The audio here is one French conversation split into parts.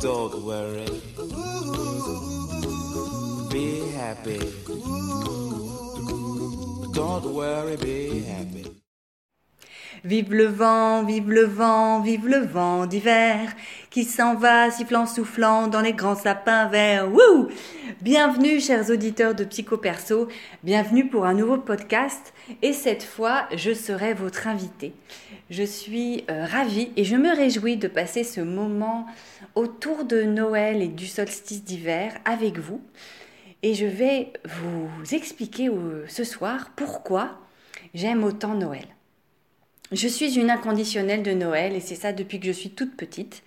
Don't worry. Be happy. Don't worry, be happy. Vive le vent, vive le vent, vive le vent d'hiver qui s'en va sifflant, soufflant dans les grands sapins verts. Wouh Bienvenue chers auditeurs de Psycho Perso, bienvenue pour un nouveau podcast et cette fois je serai votre invité. Je suis euh, ravie et je me réjouis de passer ce moment autour de Noël et du solstice d'hiver avec vous et je vais vous expliquer euh, ce soir pourquoi j'aime autant Noël. Je suis une inconditionnelle de Noël et c'est ça depuis que je suis toute petite.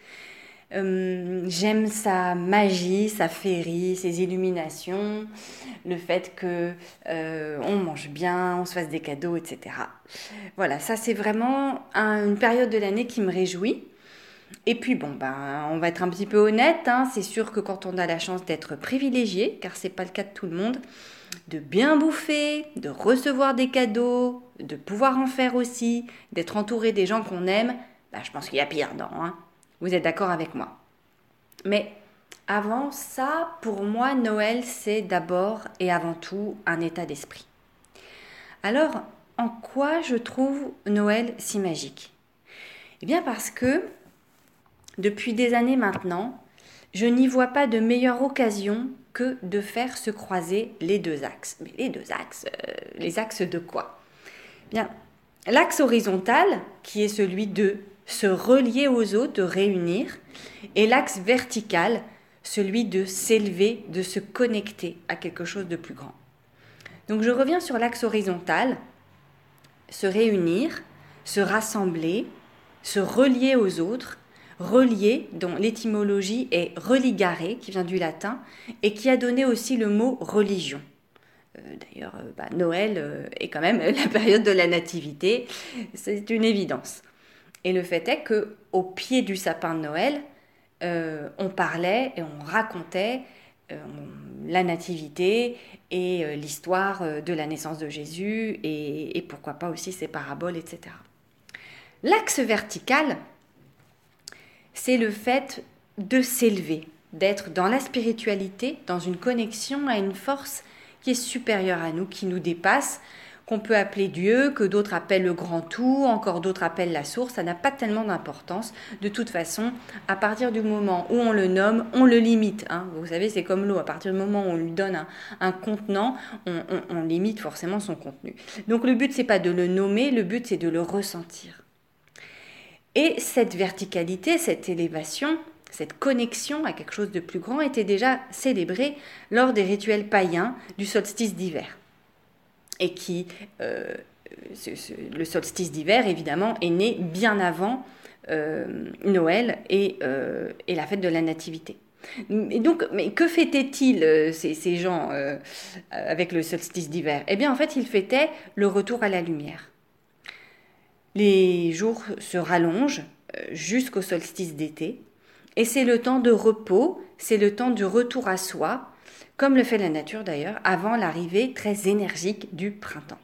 Euh, j'aime sa magie, sa féerie, ses illuminations, le fait que euh, on mange bien, on se fasse des cadeaux, etc. Voilà, ça c'est vraiment une période de l'année qui me réjouit. Et puis bon, ben, on va être un petit peu honnête, hein, c'est sûr que quand on a la chance d'être privilégié, car c'est pas le cas de tout le monde, de bien bouffer, de recevoir des cadeaux, de pouvoir en faire aussi, d'être entouré des gens qu'on aime, bah, je pense qu'il y a pire. Hein. Vous êtes d'accord avec moi Mais avant ça, pour moi, Noël, c'est d'abord et avant tout un état d'esprit. Alors, en quoi je trouve Noël si magique? Eh bien parce que, depuis des années maintenant, je n'y vois pas de meilleure occasion que de faire se croiser les deux axes. Mais les deux axes, euh, les axes de quoi? Bien, l'axe horizontal, qui est celui de se relier aux autres, de réunir, et l'axe vertical, celui de s'élever, de se connecter à quelque chose de plus grand. Donc je reviens sur l'axe horizontal, se réunir, se rassembler, se relier aux autres, relier, dont l'étymologie est religare, qui vient du latin, et qui a donné aussi le mot religion. Euh, d'ailleurs, euh, bah, Noël euh, est quand même la période de la nativité, c'est une évidence. Et le fait est que au pied du sapin de Noël, on parlait et on racontait la nativité et l'histoire de la naissance de Jésus et, et pourquoi pas aussi ses paraboles, etc. L'axe vertical, c'est le fait de s'élever, d'être dans la spiritualité, dans une connexion à une force qui est supérieure à nous, qui nous dépasse, qu'on peut appeler Dieu, que d'autres appellent le grand tout, encore d'autres appellent la source, ça n'a pas tellement d'importance. De toute façon, à partir du moment où on le nomme, on le limite. Hein. Vous savez, c'est comme l'eau, à partir du moment où on lui donne un, contenant, on, on, limite forcément son contenu. Donc le but, c'est pas de le nommer, le but, c'est de le ressentir. Et cette verticalité, cette élévation, cette connexion à quelque chose de plus grand était déjà célébrée lors des rituels païens du solstice d'hiver. Et qui, euh, le solstice d'hiver, évidemment, est né bien avant euh, Noël euh, et, la fête de la Nativité. Et donc, mais que fêtaient-ils ces, ces, gens avec le solstice d'hiver? Eh bien, en fait, ils fêtaient le retour à la lumière. Les jours se rallongent jusqu'au solstice d'été, et c'est le temps de repos, c'est le temps du retour à soi, comme le fait la nature d'ailleurs, avant l'arrivée très énergique du printemps.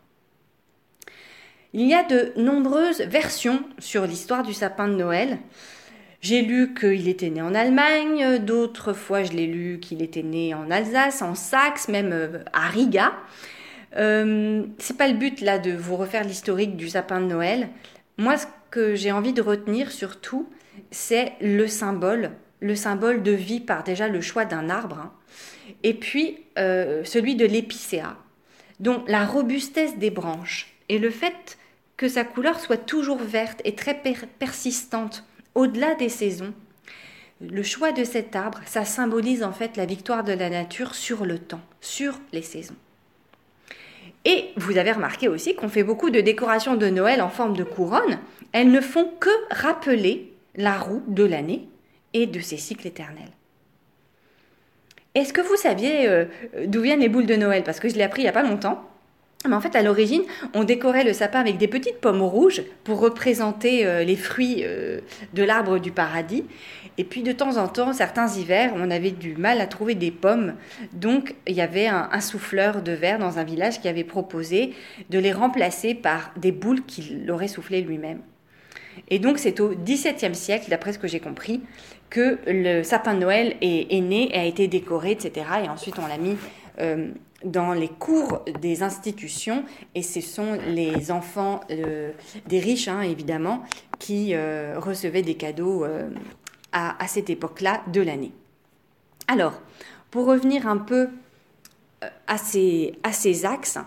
Il y a de nombreuses versions sur l'histoire du sapin de Noël. J'ai lu qu'il était né en Allemagne, d'autres fois je l'ai lu qu'il était né en Alsace, en Saxe, même euh, à Riga. Euh, c'est pas le but là de vous refaire l'historique du sapin de Noël. Moi, ce que j'ai envie de retenir surtout, c'est le symbole, le symbole de vie par déjà le choix d'un arbre, hein. et puis euh, celui de l'épicéa, dont la robustesse des branches et le fait que sa couleur soit toujours verte et très persistante au-delà des saisons. Le choix de cet arbre, ça symbolise en fait la victoire de la nature sur le temps, sur les saisons. Et vous avez remarqué aussi qu'on fait beaucoup de décorations de Noël en forme de couronne. Elles ne font que rappeler la roue de l'année et de ses cycles éternels. Est-ce que vous saviez euh, d'où viennent les boules de Noël? Parce que je l'ai appris il n'y a pas longtemps. Mais en fait, à l'origine, on décorait le sapin avec des petites pommes rouges pour représenter euh, les fruits euh, de l'arbre du paradis. Et puis de temps en temps, certains hivers, on avait du mal à trouver des pommes. Donc il y avait un, souffleur de verre dans un village qui avait proposé de les remplacer par des boules qu'il aurait soufflées lui-même. Et donc c'est au XVIIe siècle, d'après ce que j'ai compris, que le sapin de Noël est, né et a été décoré, etc. Et ensuite on l'a mis euh, dans les cours des institutions, et ce sont les enfants euh, des riches, hein, évidemment, qui euh, recevaient des cadeaux à, cette époque-là de l'année. Alors, pour revenir un peu à ces axes,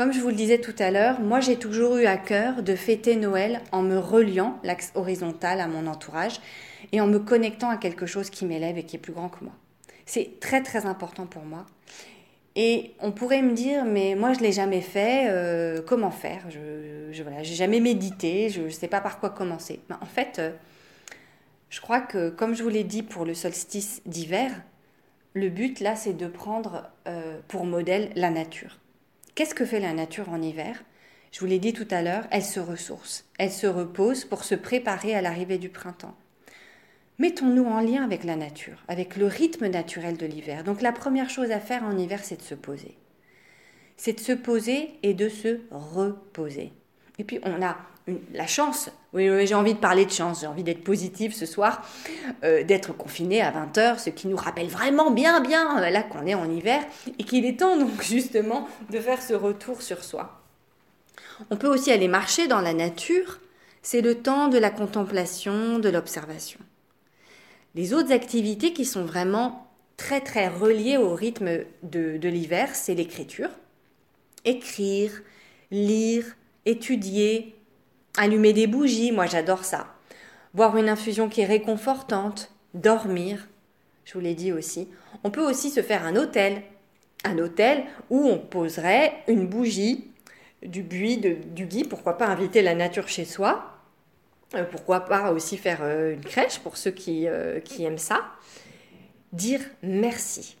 comme je vous le disais tout à l'heure, moi j'ai toujours eu à cœur de fêter Noël en me reliant l'axe horizontal à mon entourage et en me connectant à quelque chose qui m'élève et qui est plus grand que moi. C'est très très important pour moi. Et on pourrait me dire, mais moi je l'ai jamais fait, euh, comment faire? Je n'ai voilà, jamais médité, je ne sais pas par quoi commencer. en fait, euh, je crois que comme je vous l'ai dit pour le solstice d'hiver, le but là c'est de prendre euh, pour modèle la nature. Qu'est-ce que fait la nature en hiver? Je vous l'ai dit tout à l'heure, elle se ressource, elle se repose pour se préparer à l'arrivée du printemps. Mettons-nous en lien avec la nature, avec le rythme naturel de l'hiver. Donc la première chose à faire en hiver, c'est de se poser. C'est de se poser et de se reposer. Et puis on a la chance, oui, j'ai envie de parler de chance, j'ai envie d'être positive ce soir, euh, d'être confiné à 20h, ce qui nous rappelle vraiment bien, bien, euh, là qu'on est en hiver, et qu'il est temps donc justement de faire ce retour sur soi. On peut aussi aller marcher dans la nature, c'est le temps de la contemplation, de l'observation. Les autres activités qui sont vraiment très très reliées au rythme de, de l'hiver, c'est l'écriture. Écrire, lire, étudier, allumer des bougies, moi j'adore ça. Boire une infusion qui est réconfortante, dormir, je vous l'ai dit aussi. On peut aussi se faire un hôtel, un hôtel où on poserait une bougie, du buis, du gui, pourquoi pas inviter la nature chez soi, euh, pourquoi pas aussi faire euh, une crèche pour ceux qui, euh, qui aiment ça. Dire merci.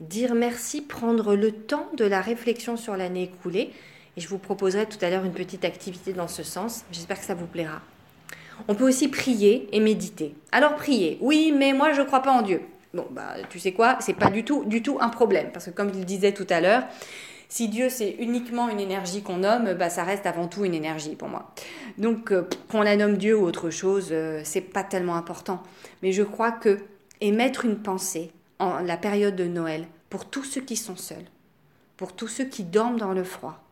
Dire merci, prendre le temps de la réflexion sur l'année écoulée et je vous proposerai tout à l'heure une petite activité dans ce sens. J'espère que ça vous plaira. On peut aussi prier et méditer. Alors prier, oui, mais moi je ne crois pas en Dieu. Bon, bah tu sais quoi, c'est pas du tout, du tout un problème, parce que comme il disait tout à l'heure, si Dieu c'est uniquement une énergie qu'on nomme, bah ça reste avant tout une énergie pour moi. Donc euh, qu'on la nomme Dieu ou autre chose, euh, c'est pas tellement important. Mais je crois que émettre une pensée en la période de Noël pour tous ceux qui sont seuls, pour tous ceux qui dorment dans le froid,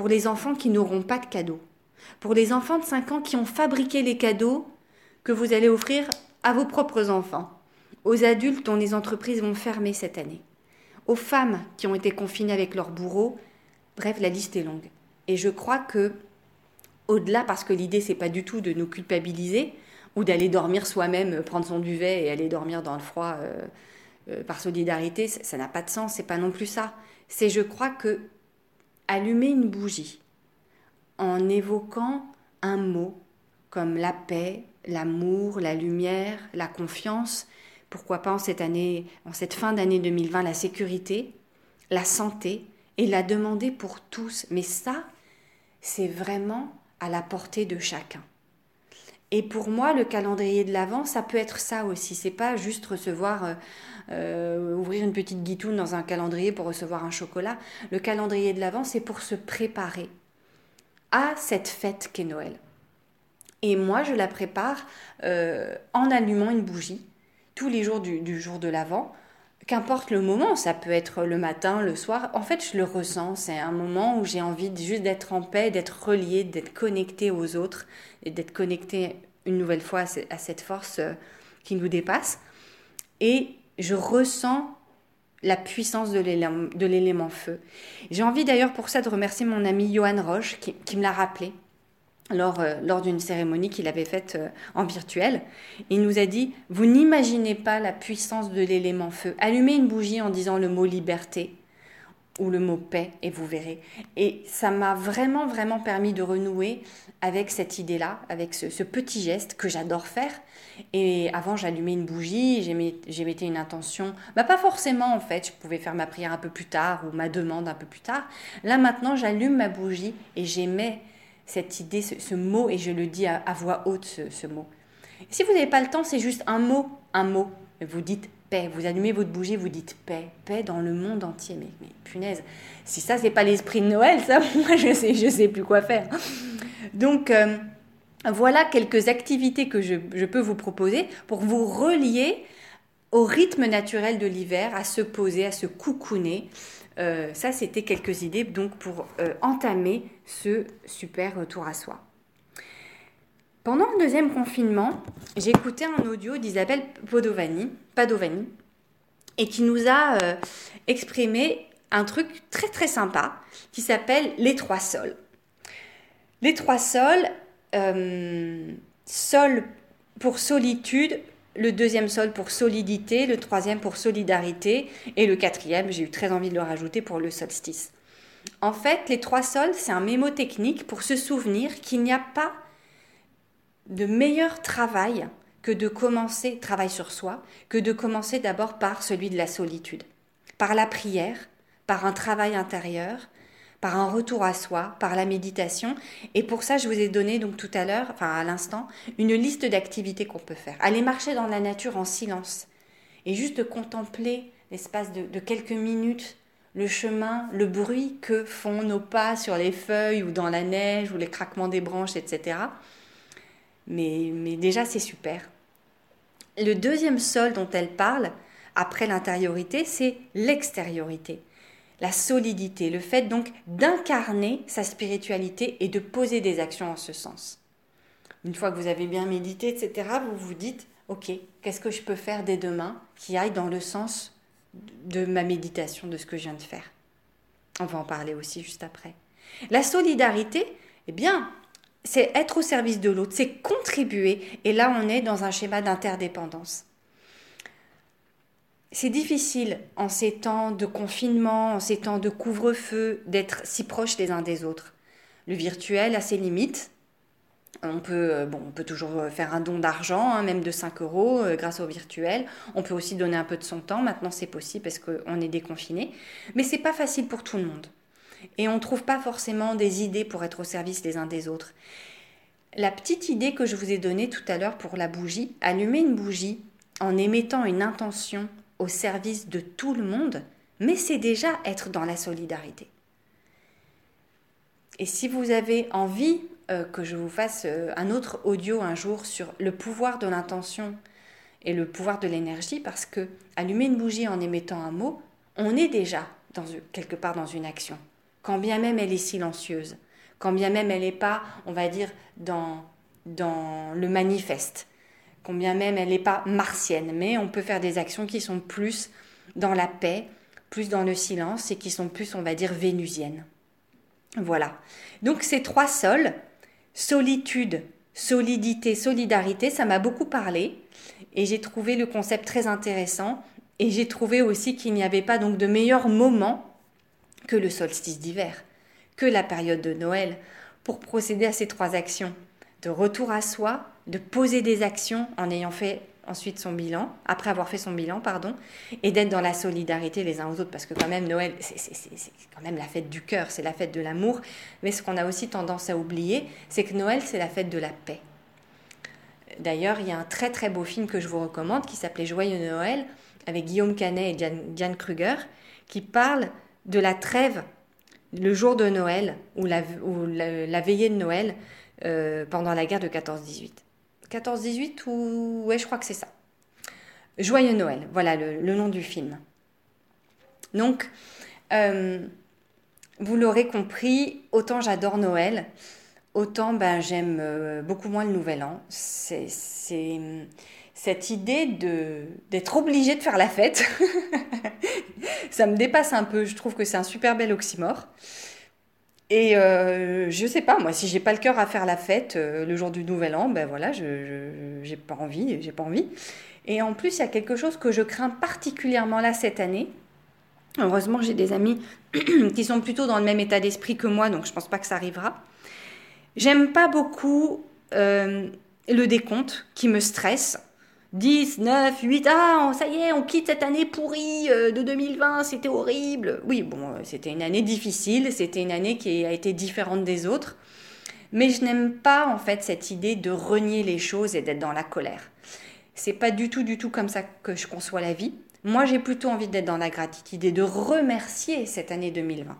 pour les enfants qui n'auront pas de cadeaux, pour les enfants de 5 ans qui ont fabriqué les cadeaux que vous allez offrir à vos propres enfants, aux adultes dont les entreprises vont fermer cette année, aux femmes qui ont été confinées avec leurs bourreaux. Bref, la liste est longue. Et je crois que, au-delà, parce que l'idée, c'est pas du tout de nous culpabiliser ou d'aller dormir soi-même, prendre son duvet et aller dormir dans le froid euh, euh, par solidarité, ça n'a pas de sens, c'est pas non plus ça. C'est, je crois que allumer une bougie en évoquant un mot comme la paix, l'amour, la lumière, la confiance, pourquoi pas en cette fin d'année 2020, la sécurité, la santé, et la demander pour tous. Mais ça, c'est vraiment à la portée de chacun. Et pour moi, le calendrier de l'Avent, ça peut être ça aussi. C'est pas juste recevoir euh, euh, ouvrir une petite guitoune dans un calendrier pour recevoir un chocolat. Le calendrier de l'Avent, c'est pour se préparer à cette fête qu'est Noël. Et moi, je la prépare euh, en allumant une bougie tous les jours du, jour de l'Avent. Qu'importe le moment, ça peut être le matin, le soir. En fait, je le ressens. C'est un moment où j'ai envie juste d'être en paix, d'être relié, d'être connecté aux autres et d'être connecté une nouvelle fois à cette force euh, qui nous dépasse. Et je ressens la puissance de l'élément feu. J'ai envie d'ailleurs pour ça de remercier mon ami Johan Roche qui, me l'a rappelé lors, euh, lors d'une cérémonie qu'il avait faite euh, en virtuel. Il nous a dit, vous n'imaginez pas la puissance de l'élément feu. Allumez une bougie en disant le mot liberté ou le mot paix et vous verrez. Et ça m'a vraiment, vraiment permis de renouer avec cette idée-là, avec ce, petit geste que j'adore faire. Et avant, j'allumais une bougie, j'émettais une intention. Bah, pas forcément en fait, je pouvais faire ma prière un peu plus tard ou ma demande un peu plus tard. Là maintenant, j'allume ma bougie et j'émets cette idée, ce, mot, et je le dis à, voix haute, ce, mot. Si vous n'avez pas le temps, c'est juste un mot, un mot. Vous dites paix. Vous allumez votre bougie, vous dites paix, paix dans le monde entier. Mais, punaise, si ça c'est pas l'esprit de Noël, ça, moi je sais, je sais plus quoi faire. Donc, euh, voilà quelques activités que je, peux vous proposer pour vous relier au rythme naturel de l'hiver, à se poser, à se coucouner. Euh, ça, c'était quelques idées donc pour euh, entamer ce super retour à soi. Pendant le deuxième confinement, écouté un audio d'Isabelle Padovani, Padovani et qui nous a euh, exprimé un truc très très sympa qui s'appelle les trois sols. Les trois sols, sol pour solitude, le deuxième sol pour solidité, le troisième pour solidarité et le quatrième, j'ai eu très envie de le rajouter pour le solstice. En fait, les trois sols, c'est un mémo technique pour se souvenir qu'il n'y a pas de meilleur travail que de commencer, travail sur soi, que de commencer d'abord par celui de la solitude, par la prière, par un travail intérieur, par un retour à soi, par la méditation. Et pour ça, je vous ai donné donc tout à l'heure, enfin à l'instant, une liste d'activités qu'on peut faire. Aller marcher dans la nature en silence et juste contempler l'espace de, quelques minutes le chemin, le bruit que font nos pas sur les feuilles ou dans la neige ou les craquements des branches, etc. Mais, mais déjà, c'est super. Le deuxième sol dont elle parle, après l'intériorité, c'est l'extériorité la solidité, le fait donc d'incarner sa spiritualité et de poser des actions en ce sens. Une fois que vous avez bien médité, etc., vous vous dites, OK, qu'est-ce que je peux faire dès demain qui aille dans le sens de ma méditation, de ce que je viens de faire? On va en parler aussi juste après. La solidarité, eh bien, c'est être au service de l'autre, c'est contribuer. Et là, on est dans un schéma d'interdépendance. C'est difficile en ces temps de confinement, en ces temps de couvre-feu, d'être si proches les uns des autres. Le virtuel a ses limites. On peut, euh, bon, on peut toujours euh, faire un don d'argent, hein, même de 5 euros, euh, grâce au virtuel. On peut aussi donner un peu de son temps. Maintenant, c'est possible parce qu'on est déconfiné. Mais c'est pas facile pour tout le monde. Et on ne trouve pas forcément des idées pour être au service les uns des autres. La petite idée que je vous ai donnée tout à l'heure pour la bougie, allumer une bougie en émettant une intention au service de tout le monde, mais c'est déjà être dans la solidarité. Et si vous avez envie euh, que je vous fasse euh, un autre audio un jour sur le pouvoir de l'intention et le pouvoir de l'énergie, parce que allumer une bougie en émettant un mot, on est déjà dans, quelque part dans une action, quand bien même elle est silencieuse, quand bien même elle n'est pas, on va dire, dans, dans le manifeste combien même elle n'est pas martienne, mais on peut faire des actions qui sont plus dans la paix, plus dans le silence et qui sont plus, on va dire, vénusiennes. Voilà. Donc ces trois sols, solitude, solidité, solidarité, ça m'a beaucoup parlé et j'ai trouvé le concept très intéressant et j'ai trouvé aussi qu'il n'y avait pas donc de meilleur moment que le solstice d'hiver, que la période de Noël pour procéder à ces trois actions de retour à soi, de poser des actions en ayant fait ensuite son bilan, après avoir fait son bilan, pardon, et d'être dans la solidarité les uns aux autres, parce que quand même Noël, c'est quand même la fête du cœur, c'est la fête de l'amour, mais ce qu'on a aussi tendance à oublier, c'est que Noël, c'est la fête de la paix. D'ailleurs, il y a un très très beau film que je vous recommande qui s'appelait Joyeux Noël, avec Guillaume Canet et Diane, Kruger, qui parle de la trêve le jour de Noël, ou la, veillée de Noël, euh, pendant la guerre de 14-18. 14-18 ou... Ouais, je crois que c'est ça. Joyeux Noël, voilà le, nom du film. Donc, euh, vous l'aurez compris, autant j'adore Noël, autant ben, j'aime euh, beaucoup moins le Nouvel An. C'est cette idée d'être obligé de faire la fête. ça me dépasse un peu, je trouve que c'est un super bel oxymore. Et euh, je sais pas, moi, si j'ai pas le cœur à faire la fête euh, le jour du Nouvel An, ben voilà, je j'ai pas envie, j'ai pas envie. Et en plus, il y a quelque chose que je crains particulièrement là cette année. Heureusement, j'ai des amis qui sont plutôt dans le même état d'esprit que moi, donc je pense pas que ça arrivera. J'aime pas beaucoup euh, le décompte qui me stresse. 10, 9, 8, ah, ça y est, on quitte cette année pourrie euh, de 2020, c'était horrible. Oui, bon, euh, c'était une année difficile, c'était une année qui a été différente des autres. Mais je n'aime pas, en fait, cette idée de renier les choses et d'être dans la colère. C'est pas du tout, du tout comme ça que je conçois la vie. Moi, j'ai plutôt envie d'être dans la gratitude et de remercier cette année 2020.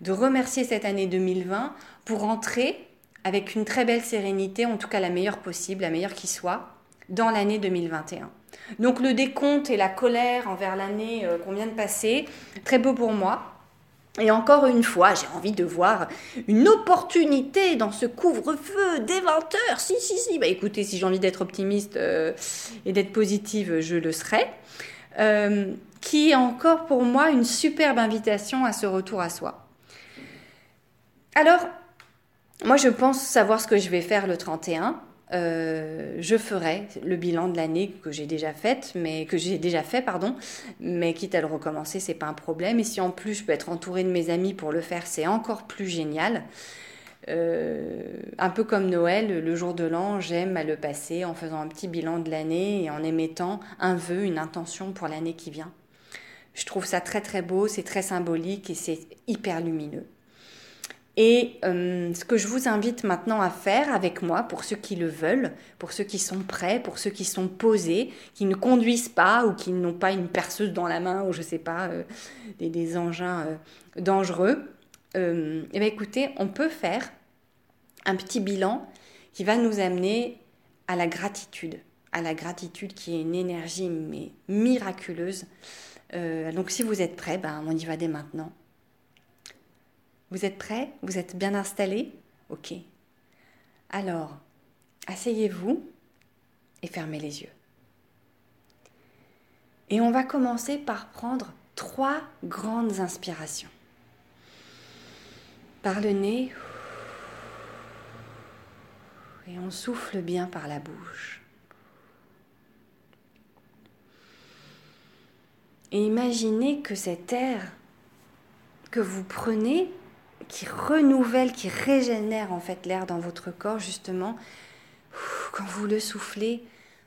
De remercier cette année 2020 pour entrer avec une très belle sérénité, en tout cas la meilleure possible, la meilleure qui soit, dans l'année 2021. Donc le décompte et la colère envers l'année euh, qu'on vient de passer, très beau pour moi. Et encore une fois, j'ai envie de voir une opportunité dans ce couvre-feu dès 20h. Si, si, si. Bah écoutez, si j'ai envie d'être optimiste euh, et d'être positive, je le serai. Euh, qui est encore pour moi une superbe invitation à ce retour à soi. Alors, moi je pense savoir ce que je vais faire le 31. Euh, je ferai le bilan de l'année que j'ai déjà faite, mais que j'ai déjà fait, pardon. Mais quitte à le recommencer, c'est pas un problème. Et si en plus je peux être entourée de mes amis pour le faire, c'est encore plus génial. Euh, un peu comme Noël, le jour de l'an, j'aime à le passer en faisant un petit bilan de l'année et en émettant un vœu, une intention pour l'année qui vient. Je trouve ça très très beau, c'est très symbolique et c'est hyper lumineux. Et euh, ce que je vous invite maintenant à faire avec moi, pour ceux qui le veulent, pour ceux qui sont prêts, pour ceux qui sont posés, qui ne conduisent pas ou qui n'ont pas une perceuse dans la main ou je sais pas, euh, des, engins euh, dangereux, eh bien écoutez, on peut faire un petit bilan qui va nous amener à la gratitude, à la gratitude qui est une énergie mais miraculeuse. donc si vous êtes prêts, ben, on y va dès maintenant. Vous êtes prêts? Vous êtes bien installés? Ok. Alors, asseyez-vous et fermez les yeux. Et on va commencer par prendre trois grandes inspirations. Par le nez, et on souffle bien par la bouche. Et imaginez que cet air que vous prenez qui renouvelle, qui régénère en fait l'air dans votre corps justement. Quand vous le soufflez,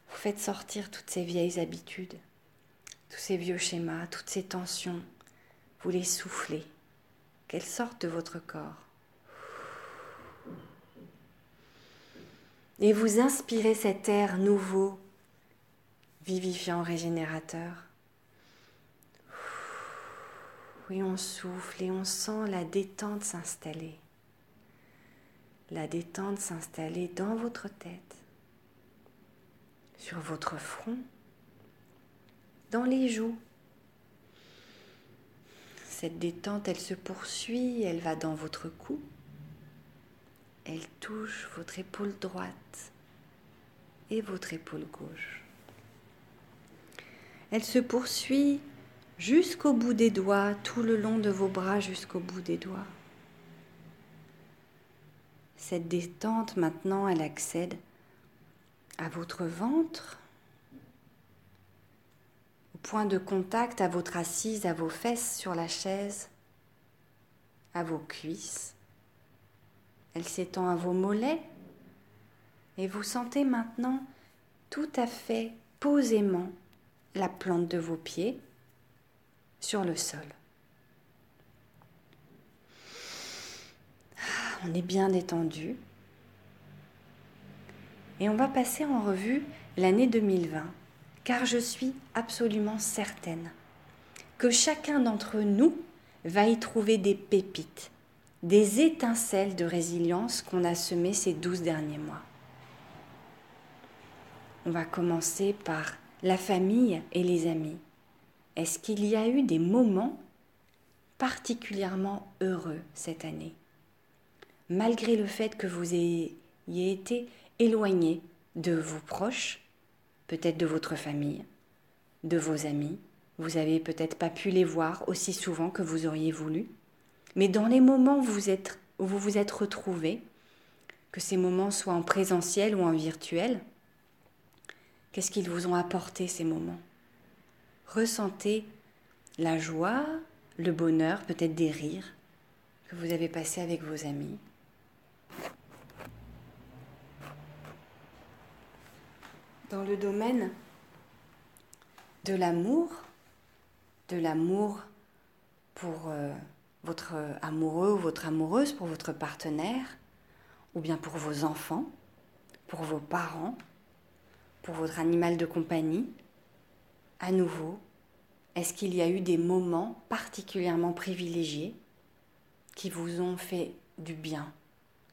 vous faites sortir toutes ces vieilles habitudes, tous ces vieux schémas, toutes ces tensions. Vous les soufflez, qu'elles sortent de votre corps. Et vous inspirez cet air nouveau, vivifiant, régénérateur. Et on souffle et on sent la détente s'installer. La détente s'installer dans votre tête, sur votre front, dans les joues. Cette détente, elle se poursuit, elle va dans votre cou. Elle touche votre épaule droite et votre épaule gauche. Elle se poursuit jusqu'au bout des doigts, tout le long de vos bras jusqu'au bout des doigts. Cette détente, maintenant, elle accède à votre ventre, au point de contact à votre assise, à vos fesses sur la chaise, à vos cuisses. Elle s'étend à vos mollets et vous sentez maintenant tout à fait posément la plante de vos pieds sur le sol. Ah, on est bien détendu. Et on va passer en revue l'année 2020, car je suis absolument certaine que chacun d'entre nous va y trouver des pépites, des étincelles de résilience qu'on a semées ces douze derniers mois. On va commencer par la famille et les amis. Est-ce qu'il y a eu des moments particulièrement heureux cette année Malgré le fait que vous ayez été éloigné de vos proches, peut-être de votre famille, de vos amis, vous avez peut-être pas pu les voir aussi souvent que vous auriez voulu, mais dans les moments où vous où vous, vous êtes retrouvés, que ces moments soient en présentiel ou en virtuel, qu'est-ce qu'ils vous ont apporté ces moments? Ressentez la joie, le bonheur, peut-être des rires que vous avez passés avec vos amis. Dans le domaine de l'amour, de l'amour pour euh, votre amoureux ou votre amoureuse, pour votre partenaire, ou bien pour vos enfants, pour vos parents, pour votre animal de compagnie, à nouveau, est-ce qu'il y a eu des moments particulièrement privilégiés qui vous ont fait du bien,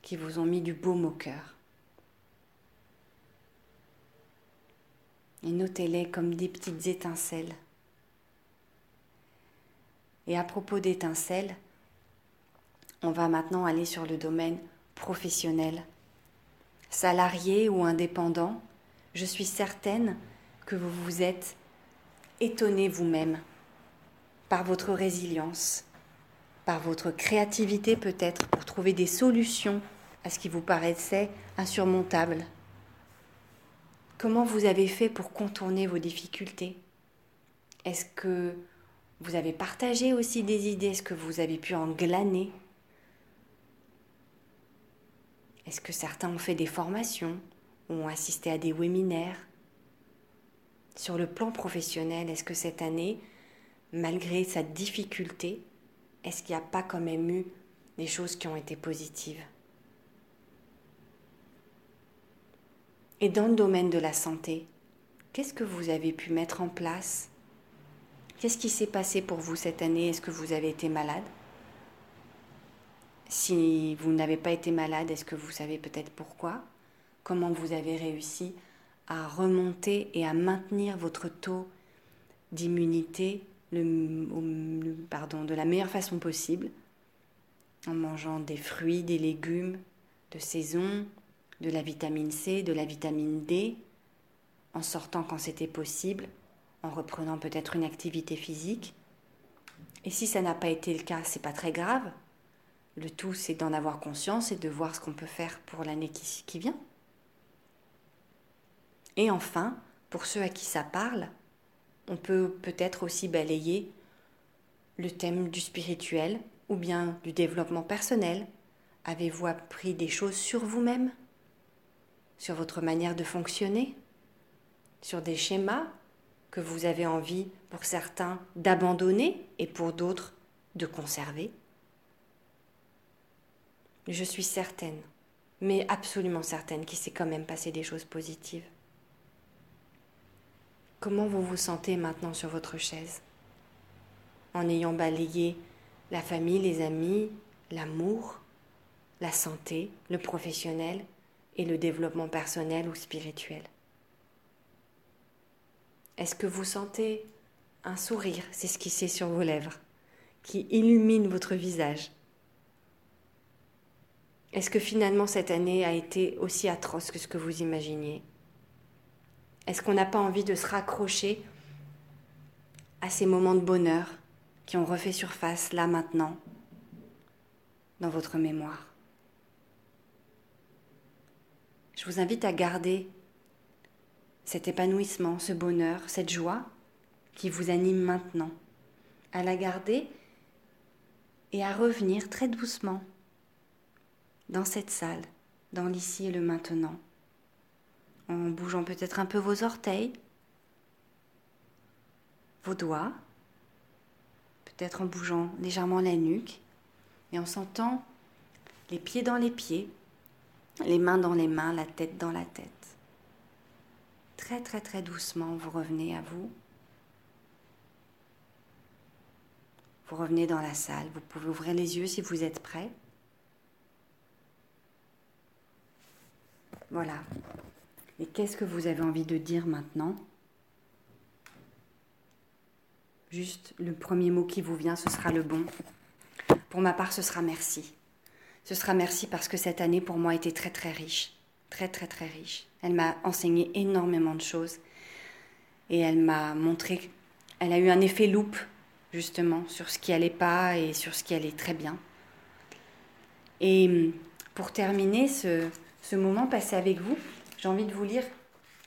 qui vous ont mis du baume au cœur? Et notez-les comme des petites étincelles. Et à propos d'étincelles, on va maintenant aller sur le domaine professionnel. Salarié ou indépendant, je suis certaine que vous vous êtes étonné vous-même par votre résilience, par votre créativité peut-être pour trouver des solutions à ce qui vous paraissait insurmontable. Comment vous avez fait pour contourner vos difficultés? Est-ce que vous avez partagé aussi des idées? Est-ce que vous avez pu en glaner? Est-ce que certains ont fait des formations ou ont assisté à des webinaires? Sur le plan professionnel, est-ce que cette année, malgré sa difficulté, est-ce qu'il n'y a pas quand même eu des choses qui ont été positives? Et dans le domaine de la santé, qu'est-ce que vous avez pu mettre en place? Qu'est-ce qui s'est passé pour vous cette année? Est-ce que vous avez été malade? Si vous n'avez pas été malade, est-ce que vous savez peut-être pourquoi? Comment vous avez réussi à remonter et à maintenir votre taux d'immunité de la meilleure façon possible en mangeant des fruits, des légumes de saison, de la vitamine C, de la vitamine D, en sortant quand c'était possible, en reprenant peut-être une activité physique. Et si ça n'a pas été le cas, c'est pas très grave. Le tout, c'est d'en avoir conscience et de voir ce qu'on peut faire pour l'année qui vient. Et enfin, pour ceux à qui ça parle, on peut peut-être aussi balayer le thème du spirituel ou bien du développement personnel. Avez-vous appris des choses sur vous-même? Sur votre manière de fonctionner, sur des schémas que vous avez envie, pour certains, d'abandonner et pour d'autres, de conserver? Je suis certaine, mais absolument certaine qu'il s'est quand même passé des choses positives. Comment vous vous sentez maintenant sur votre chaise? En ayant balayé la famille, les amis, l'amour, la santé, le professionnel et le développement personnel ou spirituel. Est-ce que vous sentez un sourire? S'est sur vos lèvres, qui illumine votre visage. Est-ce que finalement cette année a été aussi atroce que ce que vous imaginiez? Est-ce qu'on n'a pas envie de se raccrocher à ces moments de bonheur qui ont refait surface là maintenant dans votre mémoire? Je vous invite à garder cet épanouissement, ce bonheur, cette joie qui vous anime maintenant, à la garder et à revenir très doucement dans cette salle, dans l'ici et le maintenant, en bougeant peut-être un peu vos orteils, vos doigts, peut-être en bougeant légèrement la nuque et en sentant les pieds dans les pieds, les mains dans les mains, la tête dans la tête. Très très très doucement, vous revenez à vous. Vous revenez dans la salle, vous pouvez ouvrir les yeux si vous êtes prêt. Voilà. Et qu'est-ce que vous avez envie de dire maintenant? Juste le premier mot qui vous vient, ce sera le bon. Pour ma part, ce sera merci ce sera merci parce que cette année pour moi été très très riche, très très très riche. Elle m'a enseigné énormément de choses et elle m'a montré, elle a eu un effet loupe justement sur ce qui allait pas et sur ce qui allait très bien. Et hum, pour terminer ce, ce moment passé avec vous, j'ai envie de vous lire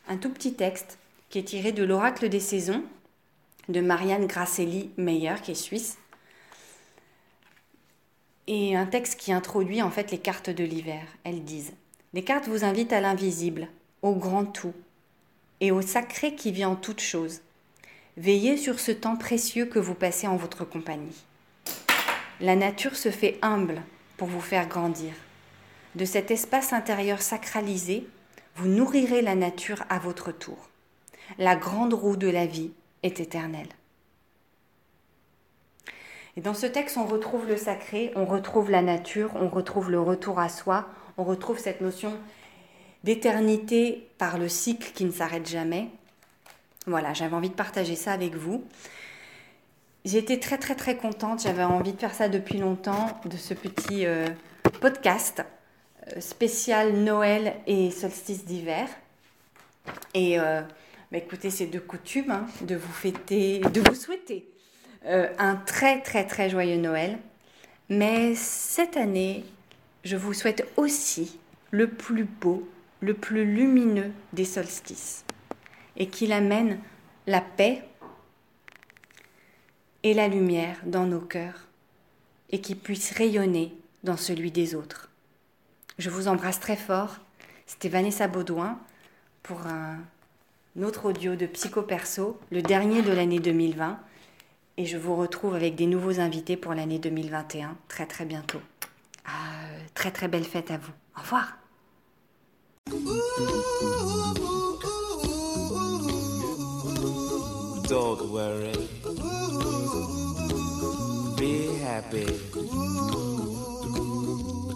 un tout petit texte qui est tiré de l'Oracle des saisons de Marianne Grasselli Meyer, qui est suisse et un texte qui introduit en fait les cartes de l'hiver. Elles disent Les cartes vous invitent à l'invisible, au grand tout, et au sacré qui vit en toute chose. Veillez sur ce temps précieux que vous passez en votre compagnie. La nature se fait humble pour vous faire grandir. De cet espace intérieur sacralisé, vous nourrirez la nature à votre tour. La grande roue de la vie est éternelle. Et dans ce texte, on retrouve le sacré, on retrouve la nature, on retrouve le retour à soi, on retrouve cette notion d'éternité par le cycle qui ne s'arrête jamais. Voilà, j'avais envie de partager ça avec vous. J'étais très très très contente, j'avais envie de faire ça depuis longtemps, de ce petit euh, podcast spécial Noël et solstice d'hiver. Et euh, bah, écoutez, c'est de coutume hein, de vous fêter, de vous souhaiter un très très très joyeux Noël. Mais cette année, je vous souhaite aussi le plus beau, le plus lumineux des solstices et qu'il amène la paix et la lumière dans nos cœurs et qui puisse rayonner dans celui des autres. Je vous embrasse très fort. C'était Vanessa Baudouin pour un autre audio de Psycho Perso, le dernier de l'année 2020. Et je vous retrouve avec des nouveaux invités pour l'année 2021 très très bientôt. Ah, très très belle fête à vous. Au revoir.